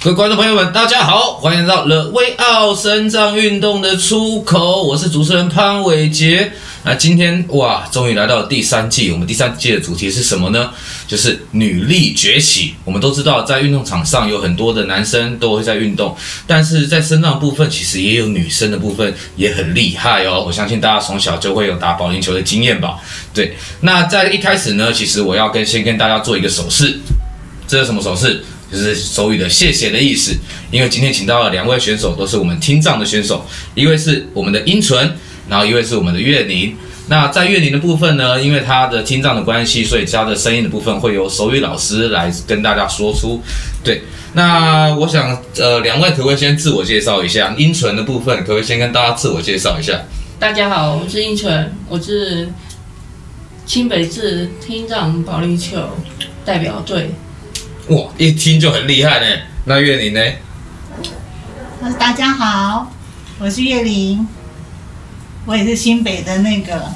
各位观众朋友们，大家好，欢迎到了威奥身障运动的出口，我是主持人潘伟杰。那今天哇，终于来到了第三季，我们第三季的主题是什么呢？就是女力崛起。我们都知道，在运动场上有很多的男生都会在运动，但是在身障部分，其实也有女生的部分也很厉害哦。我相信大家从小就会有打保龄球的经验吧？对。那在一开始呢，其实我要跟先跟大家做一个手势，这是什么手势？就是手语的谢谢的意思，因为今天请到了两位选手，都是我们听障的选手，一位是我们的英纯，然后一位是我们的月宁。那在月宁的部分呢，因为他的听障的关系，所以他的声音的部分会由手语老师来跟大家说出。对，那我想呃，两位可不可以先自我介绍一下？英纯的部分可不可以先跟大家自我介绍一下？大家好，我是英纯，我是清北市听障保龄球代表队。哇，一听就很厉害呢。那月玲呢？大家好，我是月玲，我也是新北的那个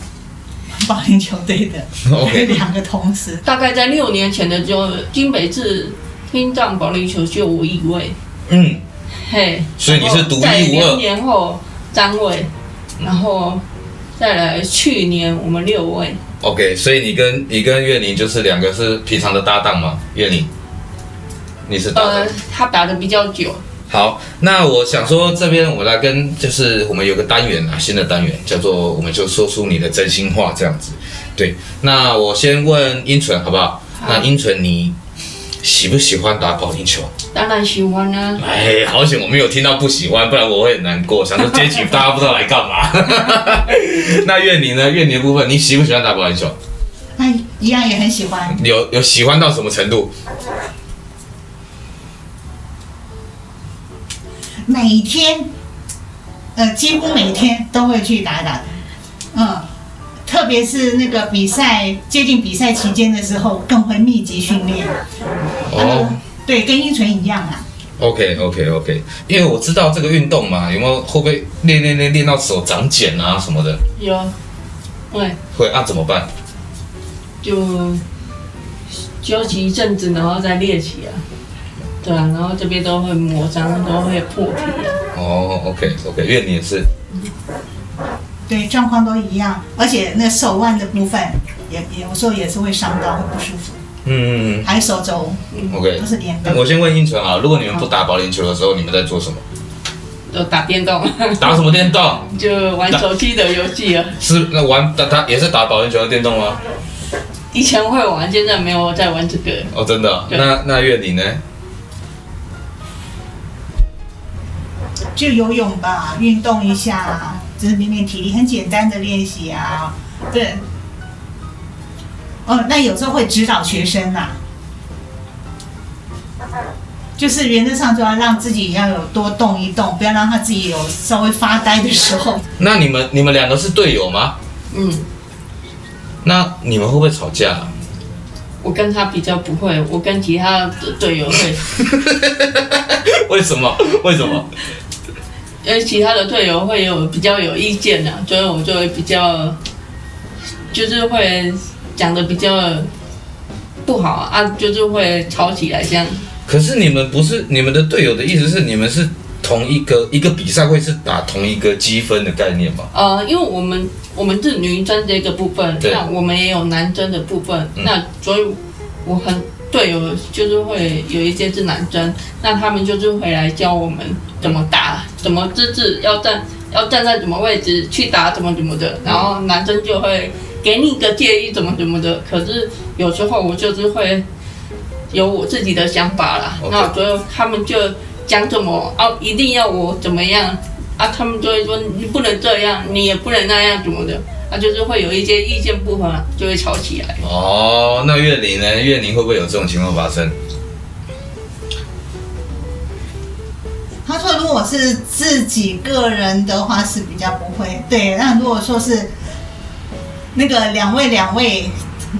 保龄球队的。OK。两个同时。大概在六年前的就新北市听障保龄球就我一位。嗯。嘿。所以你是独一无二。两年后张伟，然后再来去年我们六位。OK，所以你跟你跟月玲就是两个是平常的搭档吗？月玲。你是打呃，他打的比较久。好，那我想说这边我来跟就是我们有个单元啊，新的单元叫做我们就说出你的真心话这样子。对，那我先问英纯好不好？好。那英纯你喜不喜欢打保龄球？当然喜欢啊。哎，好险我没有听到不喜欢，不然我会很难过。想说 这集大家不知道来干嘛。那月你呢？月你的部分你喜不喜欢打保龄球？哎，一样也很喜欢。有有喜欢到什么程度？每天，呃，几乎每天都会去打打，嗯，特别是那个比赛接近比赛期间的时候，更会密集训练。哦、呃，对，跟英纯一样啊。OK OK OK，因为我知道这个运动嘛，有没有会不会练练练练到手长茧啊什么的？有，会。会啊？怎么办？就休息一阵子，然后再练起啊。对啊，然后这边都会磨伤，都会破皮啊。哦，OK，OK，月宁也是。对，状况都一样，而且那手腕的部分也也有时候也是会伤到，会不舒服。嗯嗯嗯。还有手肘。OK。都是连的。我先问英纯啊，如果你们不打保龄球的时候，你们在做什么？都打电动。打什么电动？就玩手机的游戏啊。是那玩打打也是打保龄球的电动吗？以前会玩，现在没有在玩这个。哦，真的？那那月底呢？就游泳吧，运动一下，就是练练体力，很简单的练习啊。对。哦，那有时候会指导学生呐、啊，就是原则上就要让自己要有多动一动，不要让他自己有稍微发呆的时候。那你们你们两个是队友吗？嗯。那你们会不会吵架？我跟他比较不会，我跟其他的队友会。为什么？为什么？因为其他的队友会有比较有意见啊，所以我就会比较，就是会讲的比较不好啊，就是会吵起来这样。可是你们不是你们的队友的意思是你们是同一个一个比赛会是打同一个积分的概念吗？呃，因为我们我们是女生这个部分，那我们也有男生的部分，嗯、那所以我很。队友就是会有一些是男生，那他们就是会来教我们怎么打，怎么资质要站，要站在什么位置去打，怎么怎么的。然后男生就会给你一个建议，怎么怎么的。可是有时候我就是会有我自己的想法啦。那所以他们就讲怎么啊，一定要我怎么样啊？他们就会说你不能这样，你也不能那样，怎么的。啊就是会有一些意见不合，就会吵起来。哦，那月玲呢？月玲会不会有这种情况发生？如果是自己个人的话是比较不会。对，那如果说是那个两位两位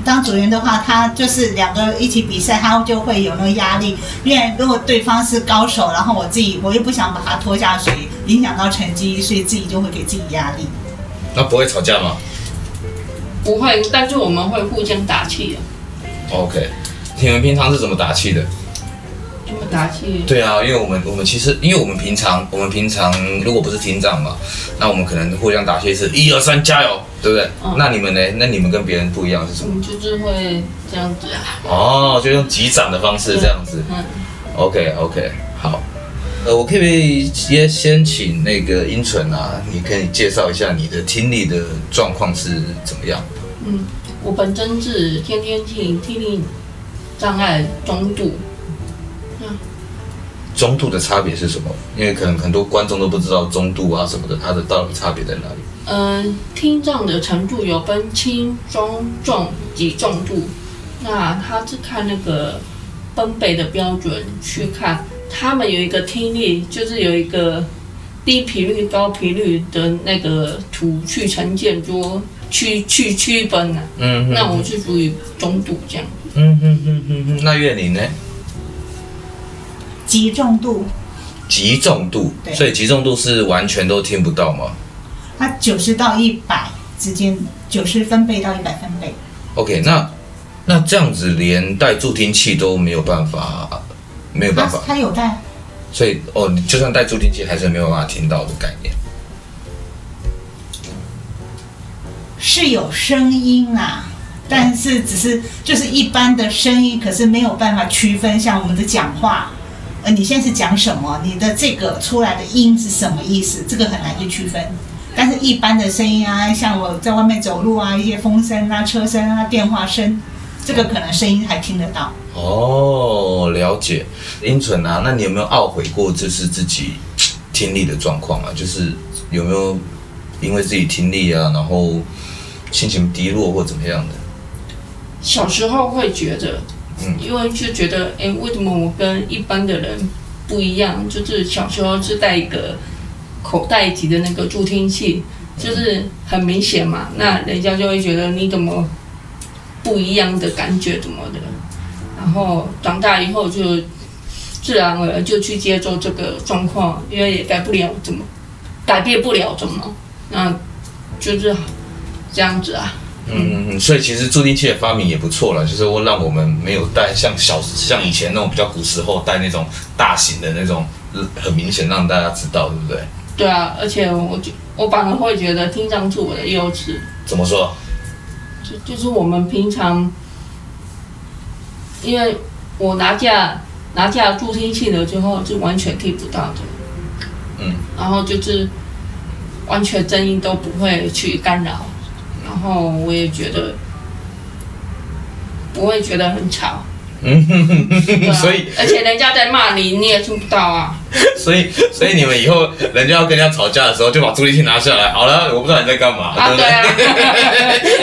当组员的话，他就是两个一起比赛，他就会有那个压力。因为如果对方是高手，然后我自己我又不想把他拖下水，影响到成绩，所以自己就会给自己压力。那不会吵架吗？不会，但是我们会互相打气的。OK，你们平常是怎么打气的？打气？对啊，因为我们我们其实，因为我们平常我们平常如果不是听障嘛，那我们可能互相打气是一二三加油，对不对？嗯、那你们呢？那你们跟别人不一样是什么？我们就是会这样子啊。哦，就用击掌的方式这样子。嗯。OK OK，好。呃，我可不可以先先请那个英纯啊，你可以介绍一下你的听力的状况是怎么样？嗯，我本身是天天听听力障碍中度。嗯，中度的差别是什么？因为可能很多观众都不知道中度啊什么的，它的到底差别在哪里？嗯、呃，听障的程度有分轻、中、重及重度。那他是看那个分贝的标准去看。他们有一个听力，就是有一个低频率、高频率的那个图去呈现，说去去区分啊。嗯，那我是属于中度这样。嗯哼哼哼哼，那月龄呢？极重度。极重度，对所以极重度是完全都听不到吗？它九十到一百之间，九十分贝到一百分贝。OK，那那这样子连带助听器都没有办法。没有办法，他有带，所以哦，你就算带助听器，还是没有办法听到的概念。是有声音啊，但是只是就是一般的声音，可是没有办法区分，像我们的讲话，呃，你现在是讲什么？你的这个出来的音是什么意思？这个很难去区分。但是一般的声音啊，像我在外面走路啊，一些风声啊、车声啊、电话声，这个可能声音还听得到。哦，了解，英纯啊，那你有没有懊悔过就是自己听力的状况啊？就是有没有因为自己听力啊，然后心情低落或怎么样的？小时候会觉得，因为就觉得，哎，为什么我跟一般的人不一样？就是小时候是带一个口袋级的那个助听器，就是很明显嘛，那人家就会觉得你怎么不一样的感觉怎么的。然后长大以后就自然而然就去接受这个状况，因为也改不了怎么，改变不了怎么，那就是这样子啊。嗯嗯，所以其实助听器的发明也不错了，就是会让我们没有带像小像以前那种比较古时候带那种大型的那种，很明显让大家知道，对不对？对啊，而且我觉我反而会觉得听障是我的优势。怎么说？就就是我们平常。因为我拿架拿架助听器了之后，就完全听不到的，嗯，然后就是完全声音都不会去干扰，然后我也觉得我也觉得很吵。嗯哼哼哼，啊、所以而且人家在骂你，你也听不到啊。所以所以你们以后人家要跟人家吵架的时候，就把助听器拿下来。好了，我不知道你在干嘛，啊、对不对？啊、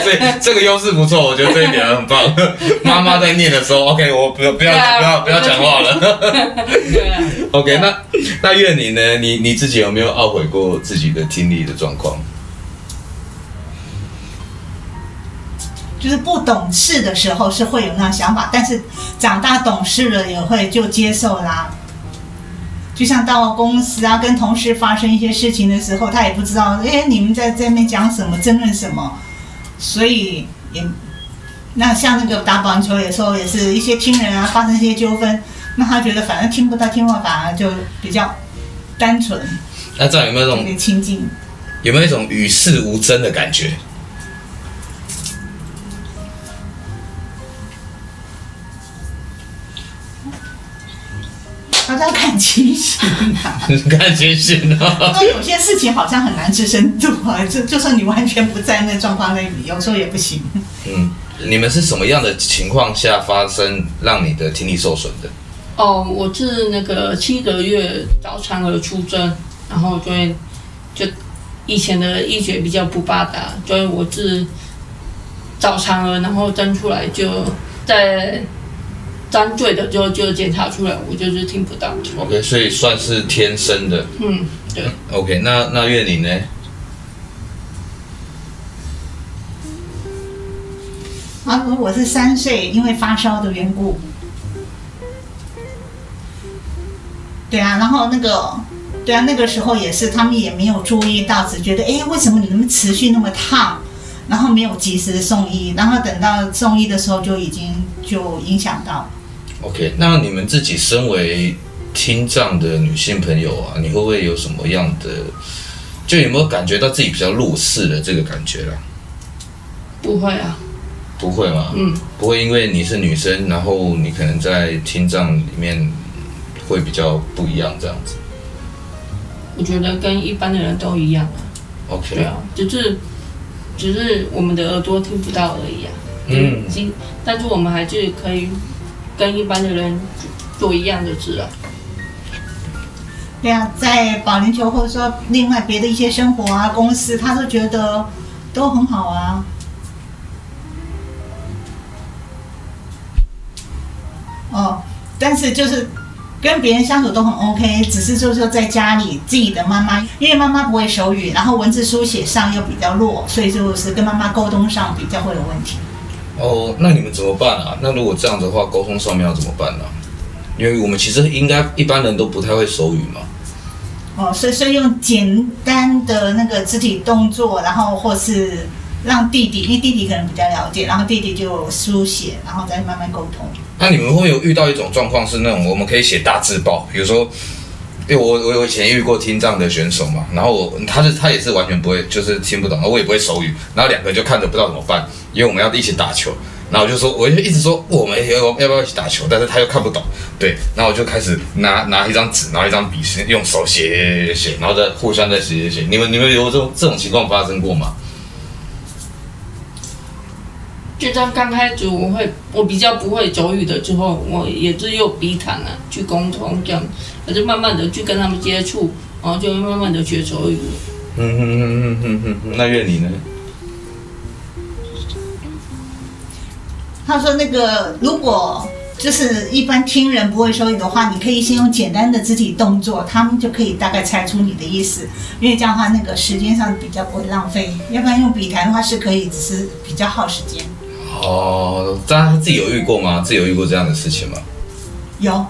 所以这个优势不错，我觉得这一点很棒。妈妈在念的时候，OK，我不要不要、啊、不要不要讲话了。OK，那那月你呢？你你自己有没有懊悔过自己的听力的状况？就是不懂事的时候是会有那样想法，但是长大懂事了也会就接受啦。就像到公司啊，跟同事发生一些事情的时候，他也不知道，哎，你们在这边讲什么，争论什么，所以也那像那个打保龄球，有时候也是一些亲人啊发生一些纠纷，那他觉得反正听不到，听话反而就比较单纯。那这样有没有那种亲近？有没有一种与世无争的感觉？情形啊，看情形啊。那有些事情好像很难置身度啊，就就算你完全不在那状况内，有时候也不行。嗯，你们是什么样的情况下发生让你的听力受损的？哦，我是那个七个月早产儿出生，然后就会就以前的医学比较不发达，所以我是早产儿，然后生出来就在。粘对的就就检查出来，我就是听不到。OK，所以算是天生的。嗯，对。OK，那那月龄呢？啊，我是三岁，因为发烧的缘故。对啊，然后那个，对啊，那个时候也是，他们也没有注意到，只觉得，哎，为什么你们持续那么烫？然后没有及时的送医，然后等到送医的时候就已经就影响到。OK，那你们自己身为听障的女性朋友啊，你会不会有什么样的，就有没有感觉到自己比较弱势的这个感觉啦？不会啊，不会吗？嗯，不会，因为你是女生，然后你可能在听障里面会比较不一样这样子。我觉得跟一般的人都一样啊。OK。对啊，就是只是我们的耳朵听不到而已啊。嗯。但是我们还是可以跟一般的人做一样的事啊。对啊，在保龄球或者说另外别的一些生活啊、公司，他都觉得都很好啊。哦，但是就是跟别人相处都很 OK，只是就是说在家里自己的妈妈，因为妈妈不会手语，然后文字书写上又比较弱，所以就是跟妈妈沟通上比较会有问题。哦，那你们怎么办啊？那如果这样子的话，沟通上面要怎么办呢、啊？因为我们其实应该一般人都不太会手语嘛。哦，所以所以用简单的那个肢体动作，然后或是让弟弟，因为弟弟可能比较了解，然后弟弟就书写，然后再慢慢沟通。那你们会有遇到一种状况是那种我们可以写大字报，比如说，因为我我以前遇过听障的选手嘛，然后我他是他也是完全不会，就是听不懂，我也不会手语，然后两个就看着不知道怎么办，因为我们要一起打球。然后我就说，我就一直说我们要要不要一起打球，但是他又看不懂，对，然后我就开始拿拿一张纸，拿一张笔，用手写写写，然后再互相再写写写。你们你们有这种这种情况发生过吗？就这样，刚开始我会，我比较不会手语的之后，我也是用笔谈啊去沟通这样，就慢慢的去跟他们接触，然后就慢慢的学手语。嗯哼哼哼哼哼，那月你呢？他说：“那个，如果就是一般听人不会手语的话，你可以先用简单的肢体动作，他们就可以大概猜出你的意思。因为这样的话，那个时间上比较不会浪费。要不然用笔谈的话是可以，只是比较耗时间。”哦，这样他自己有遇过吗？自己有遇过这样的事情吗？有，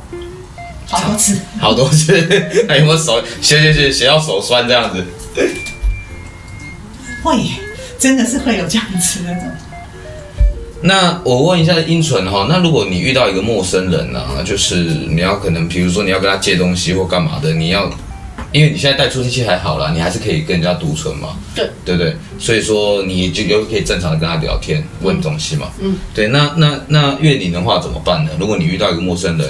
好多次，好多次。还有没有手写写写写到手酸这样子？会，真的是会有这样子的。那我问一下英纯哈，那如果你遇到一个陌生人呢、啊，就是你要可能，比如说你要跟他借东西或干嘛的，你要，因为你现在带助听器还好啦，你还是可以跟人家独存嘛，对，对不对？所以说你就又可以正常的跟他聊天，问东西嘛，嗯，对。那那那月龄的话怎么办呢？如果你遇到一个陌生人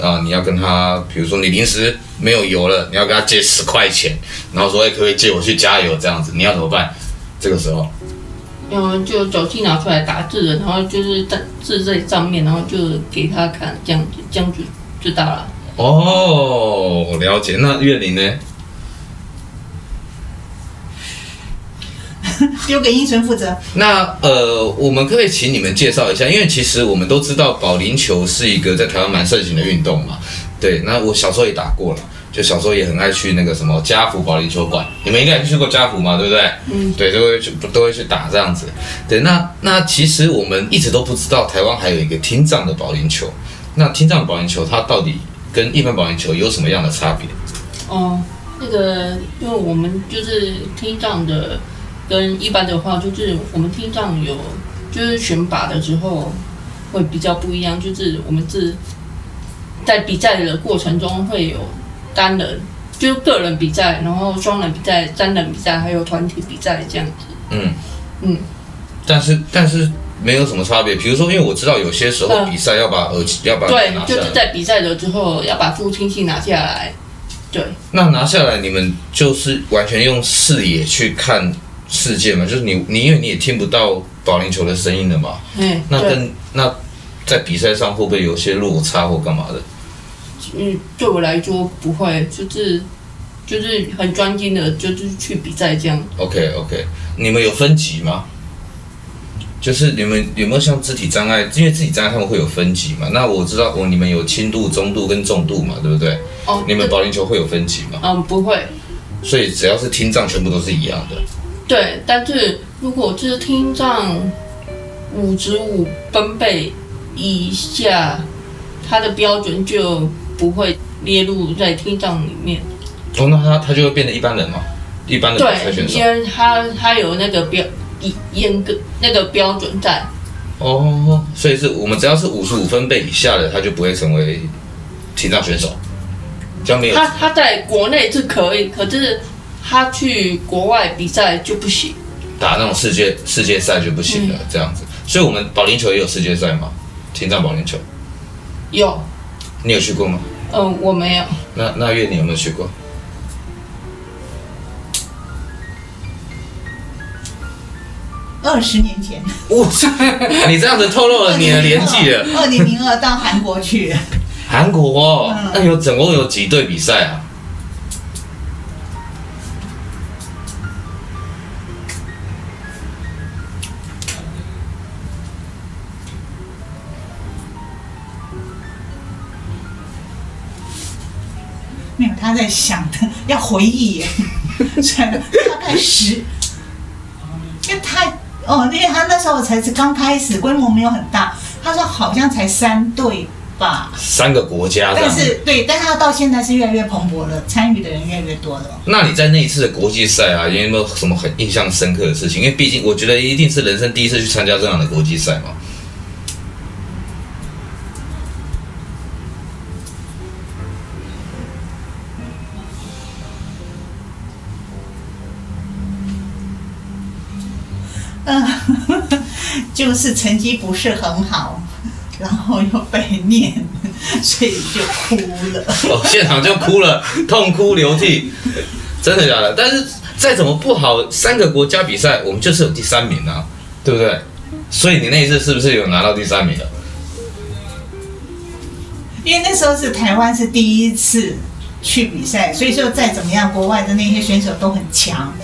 啊，你要跟他，比如说你临时没有油了，你要跟他借十块钱，然后说哎，可不可以借我去加油这样子，你要怎么办？这个时候？嗯，就手机拿出来打字，然后就是在字在上面，然后就给他看，这样子这样子知道了。哦，我了解。那月龄呢？丢给英纯负责。那呃，我们可以请你们介绍一下，因为其实我们都知道保龄球是一个在台湾蛮盛行的运动嘛。对，那我小时候也打过了。就小时候也很爱去那个什么家福保龄球馆，你们应该也去过家福嘛，对不对？嗯，对，都会去，都会去打这样子。对，那那其实我们一直都不知道台湾还有一个听障的保龄球。那听障保龄球它到底跟一般保龄球有什么样的差别？哦，那个，因为我们就是听障的，跟一般的话，就是我们听障有，就是选拔的时候会比较不一样，就是我们是在比赛的过程中会有。单人就是个人比赛，然后双人比赛、三人比赛，还有团体比赛这样子。嗯嗯，但是但是没有什么差别。比如说，因为我知道有些时候比赛要把耳机、嗯、要把对，就是在比赛的之后要把助听器拿下来。对，那拿下来，你们就是完全用视野去看世界嘛？就是你你因为你也听不到保龄球的声音了嘛？嗯，那跟那在比赛上会不会有些落差或干嘛的？嗯，对我来说不会，就是就是很专心的，就是去比赛这样。OK OK，你们有分级吗？就是你们有没有像肢体障碍？因为肢体障碍他们会有分级嘛？那我知道我你们有轻度、中度跟重度嘛，对不对？哦。你们保龄球会有分级吗？嗯，不会。所以只要是听障，全部都是一样的。对，但是如果就是听障五十五分贝以下，它的标准就。不会列入在听障里面。哦，那他他就会变得一般人吗？一般的。对，因为他他有那个标严严格那个标准在。哦，所以是我们只要是五十五分贝以下的，他就不会成为听障选手。这样没有。他他在国内是可以，可是他去国外比赛就不行。打那种世界世界赛就不行了，嗯、这样子。所以我们保龄球也有世界赛吗？青藏保龄球。有。你有去过吗？嗯，我没有。那那月你有没有去过？二十年前，哇！你这样子透露了你的年纪了。二零零二到韩国去。韩国哦，嗯、那有总共有几队比赛啊？他在想的，要回忆耶，大概十，因为太。哦，因为他那时候才是刚开始，规模没有很大。他说好像才三队吧，三个国家。但是对，但他到现在是越来越蓬勃了，参与的人越来越多了。那你在那一次的国际赛啊，有没有什么很印象深刻的事情？因为毕竟我觉得一定是人生第一次去参加这样的国际赛嘛。就是成绩不是很好，然后又被念，所以就哭了。哦，现场就哭了，痛哭流涕，真的假的？但是再怎么不好，三个国家比赛，我们就是有第三名啊，对不对？所以你那一次是不是有拿到第三名了？因为那时候是台湾是第一次去比赛，所以说再怎么样，国外的那些选手都很强。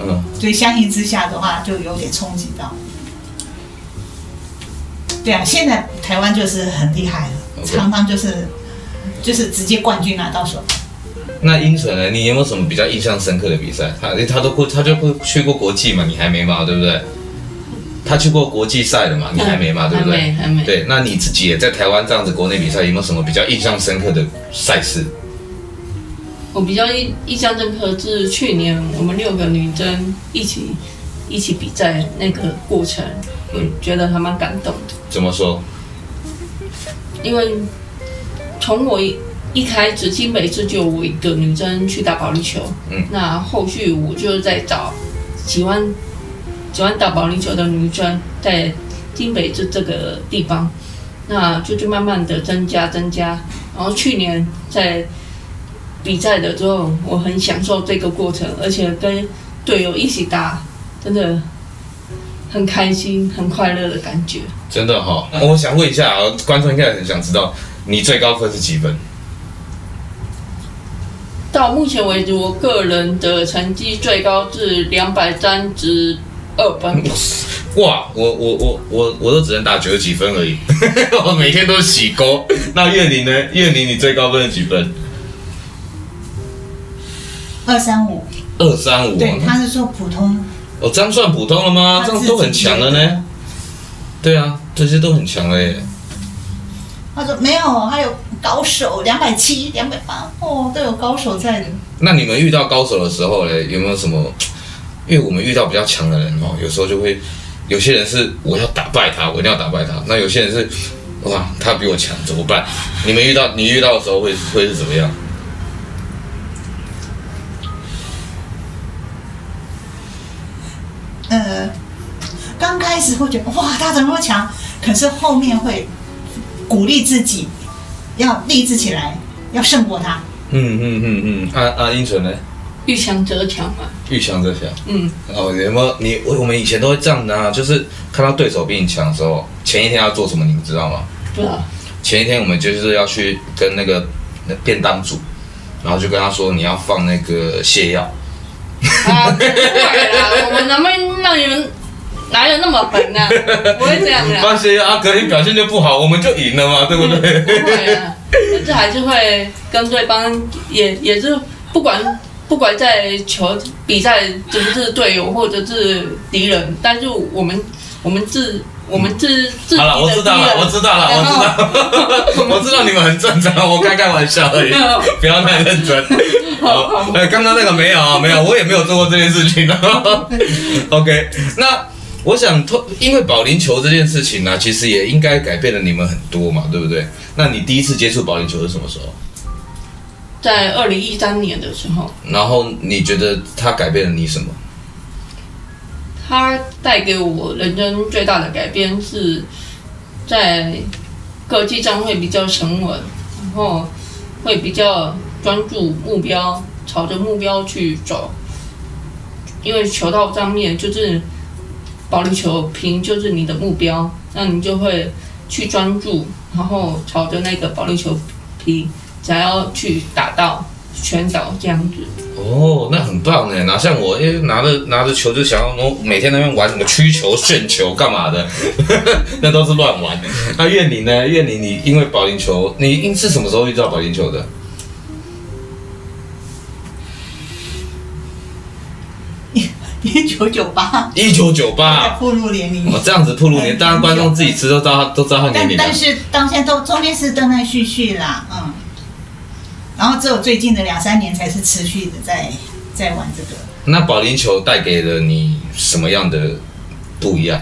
嗯，所以相应之下的话，就有点冲击到。对啊，现在台湾就是很厉害了，Okay. 常常就是就是直接冠军拿到手。那英纯呢？你有没有什么比较印象深刻的比赛？他他都过，他就会去过国际嘛？你还没嘛？对不对？他去过国际赛了嘛？你还没嘛？对不对？还没，还没。对，那你自己也在台湾这样子国内比赛，有没有什么比较印象深刻的赛事？我比较印印象深刻是去年我们六个女生一起一起比赛那个过程，我，觉得还蛮感动的。怎么说？因为从我一一开始新北市就有我一个女生去打保龄球，嗯，那后续我就在找喜欢喜欢打保龄球的女生在新北这这个地方，那就就慢慢的增加增加，然后去年在。比赛的时候，我很享受这个过程，而且跟队友一起打，真的很开心、很快乐的感觉。真的哈、哦，我想问一下啊，观众应该很想知道，你最高分是几分？到目前为止，我个人的成绩最高是两百三十二分。哇，我我我我我都只能打九十几分而已，我每天都洗沟。那月玲呢？月玲，你最高分是几分？二三五，二三五，对，他是说普通。哦，这样算普通了吗？这样都很强了呢。对啊，这些都很强了耶。他说没有，还有高手两百七、两百八，哦，都有高手在的。那你们遇到高手的时候嘞，有没有什么？因为我们遇到比较强的人哦，有时候就会，有些人是我要打败他，我一定要打败他。那有些人是，哇，他比我强，怎么办？你们遇到你遇到的时候会会是怎么样？呃，刚开始会觉得哇，他怎么那么强？可是后面会鼓励自己，要励志起来，要胜过他。嗯嗯嗯嗯。阿阿英纯呢？遇强则强嘛。遇强则强。嗯。哦，有没有你？我们以前都会这样的啊，就是看到对手比你强的时候，前一天要做什么？你们知道吗？不知道。前一天我们就是要去跟那个那便当组，然后就跟他说你要放那个泻药。啊，不会啦！我们能不能让你们哪有那么狠呢？不会这样的。放心啊，隔天表现就不好，我们就赢了嘛，对不对？嗯、不会啊，这还是会跟对方也也是不管不管在球比赛是不是队友或者是敌人，但是我们我们自。我们是自。好了，我知道了，我知道了，我知道，我知道你们很正常，我开开玩笑而已，不要太认真。好，哎，刚刚那个没有啊，没有，我也没有做过这件事情。OK，那我想，因为保龄球这件事情呢、啊，其实也应该改变了你们很多嘛，对不对？那你第一次接触保龄球是什么时候？在二零一三年的时候。然后你觉得它改变了你什么？它带给我人生最大的改变是，在国际上会比较沉稳，然后会比较专注目标，朝着目标去走。因为球道上面就是。保龄球瓶就是你的目标，那你就会去专注，然后朝着那个保龄球瓶想要去打到全倒这样子。哦，那很棒呢。哪像我，因为拿着拿着球就想要，我每天在那边玩什么曲球、旋球干嘛的，那都是乱玩。那苑宁呢？苑宁，你因为保龄球，你因是什么时候遇到保龄球的？九九八，一九九八，暴露年龄。哦，这样子暴露年龄，当然观众自己知道，都知道他都知道他年龄。但是到现在都中间是断断续续啦，嗯。然后只有最近的两三年才是持续的在在玩这个。那保龄球带给了你什么样的不一样？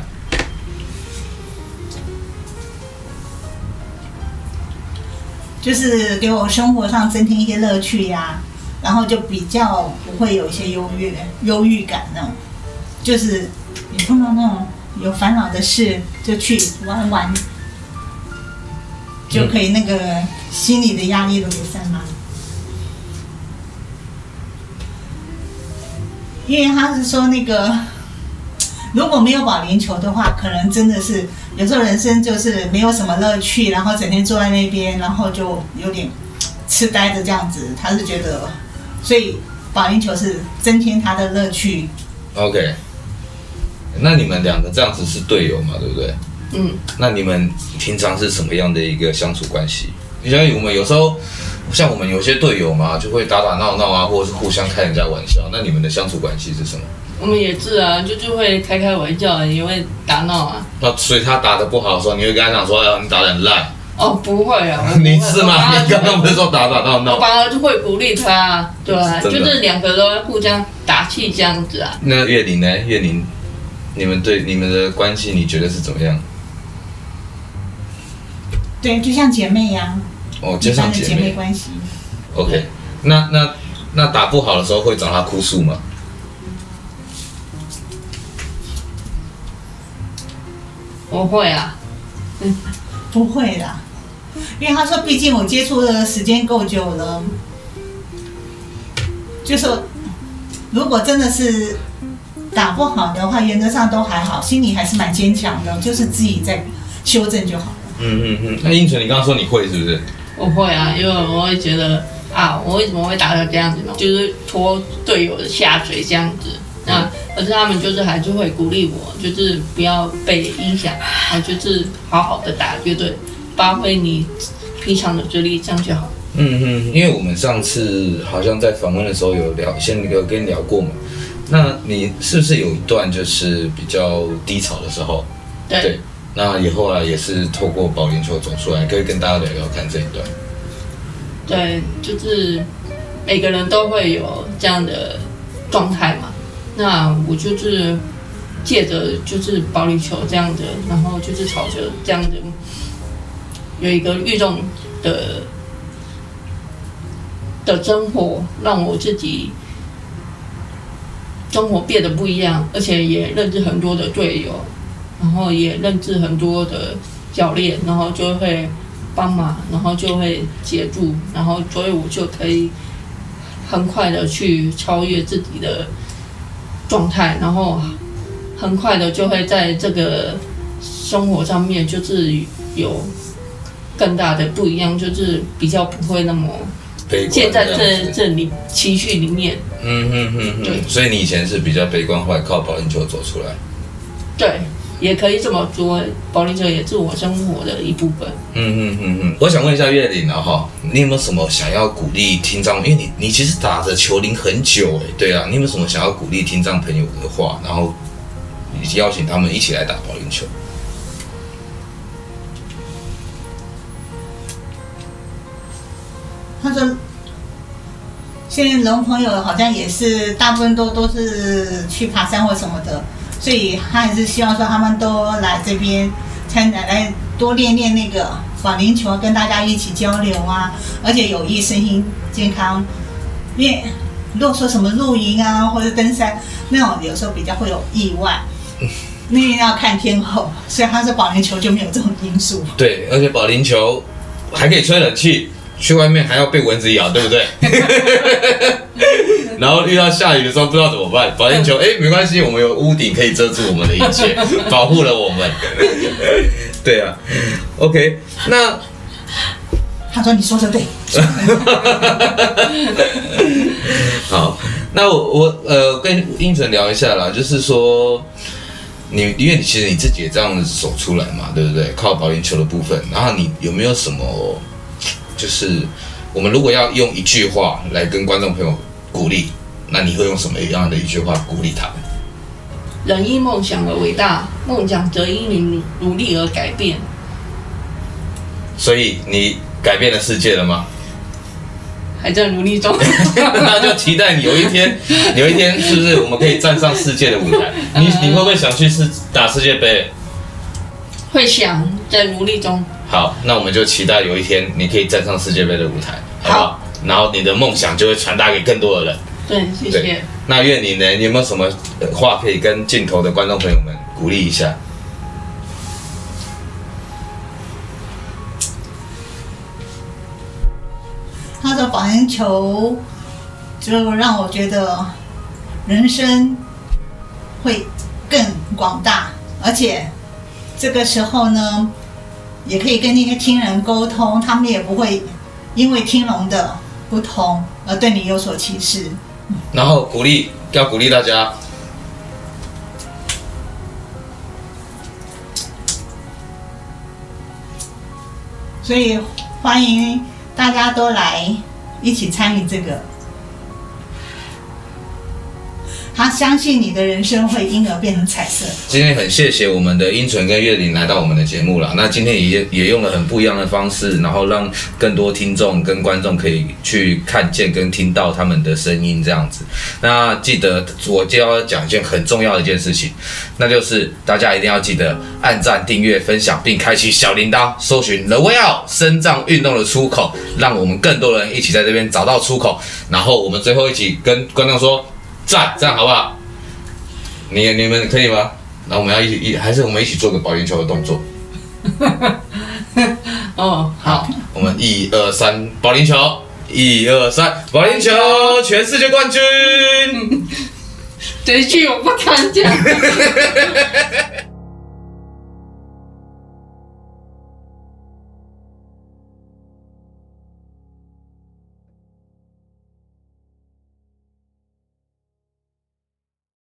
就是给我生活上增添一些乐趣呀。然后就比较不会有一些忧郁、忧郁感那种，就是你碰到那种有烦恼的事，就去玩玩，就可以那个心里的压力都给散了。因为他是说那个如果没有保龄球的话，可能真的是有时候人生就是没有什么乐趣，然后整天坐在那边，然后就有点痴呆的这样子。他是觉得。所以保龄球是增添他的乐趣。OK，那你们两个这样子是队友嘛？对不对？嗯。那你们平常是什么样的一个相处关系？你像我们有时候，像我们有些队友嘛，就会打打闹闹啊，或者是互相开人家玩笑。那你们的相处关系是什么？我们也是啊，就就会开开玩笑，也会打闹啊。那所以他打的不好的时候，你会跟他讲说：“哎呀，你打的很烂。”哦，不会啊，会 你是吗？你刚刚不是说打打闹闹？我反而就会鼓励他，对啊，就是两个都互相打气这样子啊。那月玲呢？月玲，你们对你们的关系，你觉得是怎么样？对，就像姐妹一样。哦，就像姐妹，姐妹关系。OK，那那那打不好的时候会找他哭诉吗？我会啊。嗯。不会啦，因为他说，毕竟我接触的时间够久了，就说如果真的是打不好的话，原则上都还好，心里还是蛮坚强的，就是自己在修正就好了。嗯嗯嗯。那英纯，你刚刚说你会是不是？我会啊，因为我会觉得啊，我为什么会打成这样子呢？就是拖队友的下水这样子。那可是他们就是还是会鼓励我，就是不要被影响，啊，就是好好的打，绝对发挥你平常的实力，这样就好。嗯嗯，因为我们上次好像在访问的时候有聊，先有跟你聊过嘛。那你是不是有一段就是比较低潮的时候？对。对，那以后啊也是透过保龄球走出来，可以跟大家聊聊看这一段。对，就是每个人都会有这样的状态嘛。那我就是借着就是保龄球这样的，然后就是朝着这样的有一个运动的的生活，让我自己生活变得不一样，而且也认识很多的队友，然后也认识很多的教练，然后就会帮忙，然后就会协助，然后所以我就可以很快的去超越自己的。状态，然后很快的就会在这个生活上面，就是有更大的不一样，就是比较不会那么陷在这这这里情绪里面。嗯嗯嗯嗯。对，所以你以前是比较悲观，后来靠保龄球走出来。对。也可以这么说，保龄球也是我生活的一部分。嗯嗯嗯嗯，我想问一下月玲啊哈，你有没有什么想要鼓励听障？因为你你其实打着球龄很久哎，对啊，你有没有什么想要鼓励听障朋友的话？然后邀请他们一起来打保龄球。他说，现在龙朋友好像也是大部分都都是去爬山或什么的。所以他也是希望说他们都来这边参来来多练练那个保龄球，跟大家一起交流啊，而且有益身心健康。因为如果说什么露营啊或者登山那种，有时候比较会有意外，那要看天候。所以他说保龄球就没有这种因素。对，而且保龄球还可以吹冷气。去外面还要被蚊子咬，对不对？然后遇到下雨的时候不知道怎么办，保龄球哎，没关系，我们有屋顶可以遮住我们的一切，保护了我们。对啊，OK，那他说你说的对。好，那我我呃跟英纯聊一下啦，就是说你因为你其实你自己也这样子走出来嘛，对不对？靠保龄球的部分，然后你有没有什么？就是我们如果要用一句话来跟观众朋友鼓励，那你会用什么样的一句话鼓励他们？人因梦想而伟大，梦想则因你努力而改变。所以你改变了世界了吗？还在努力中。那就期待你有一天，有一天是不是我们可以站上世界的舞台？你你会不会想去世打世界杯？会想，在努力中。好，那我们就期待有一天你可以站上世界杯的舞台，好不好？好，然后你的梦想就会传达给更多的人。对，谢谢。那愿你呢？你有没有什么话可以跟镜头的观众朋友们鼓励一下？他的保龄球就让我觉得人生会更广大，而且这个时候呢。也可以跟那些听人沟通，他们也不会因为听聋的不同而对你有所歧视。然后鼓励，要鼓励大家，所以欢迎大家都来一起参与这个。他相信你的人生会因而变成彩色。今天很谢谢我们的英纯跟月玲来到我们的节目了。那今天也也用了很不一样的方式，然后让更多听众跟观众可以去看见跟听到他们的声音这样子。那记得我就要讲一件很重要的一件事情，那就是大家一定要记得按赞、订阅、分享，并开启小铃铛，搜寻 The Way Out 身障运动的出口，让我们更多人一起在这边找到出口。然后我们最后一起跟观众说。赞，这样好不好？你你们可以吗？那我们要一起一，还是我们一起做个保龄球的动作？哦，好，我们一二三，保龄球，一二三，保龄球，全世界冠军。这一句我不敢讲。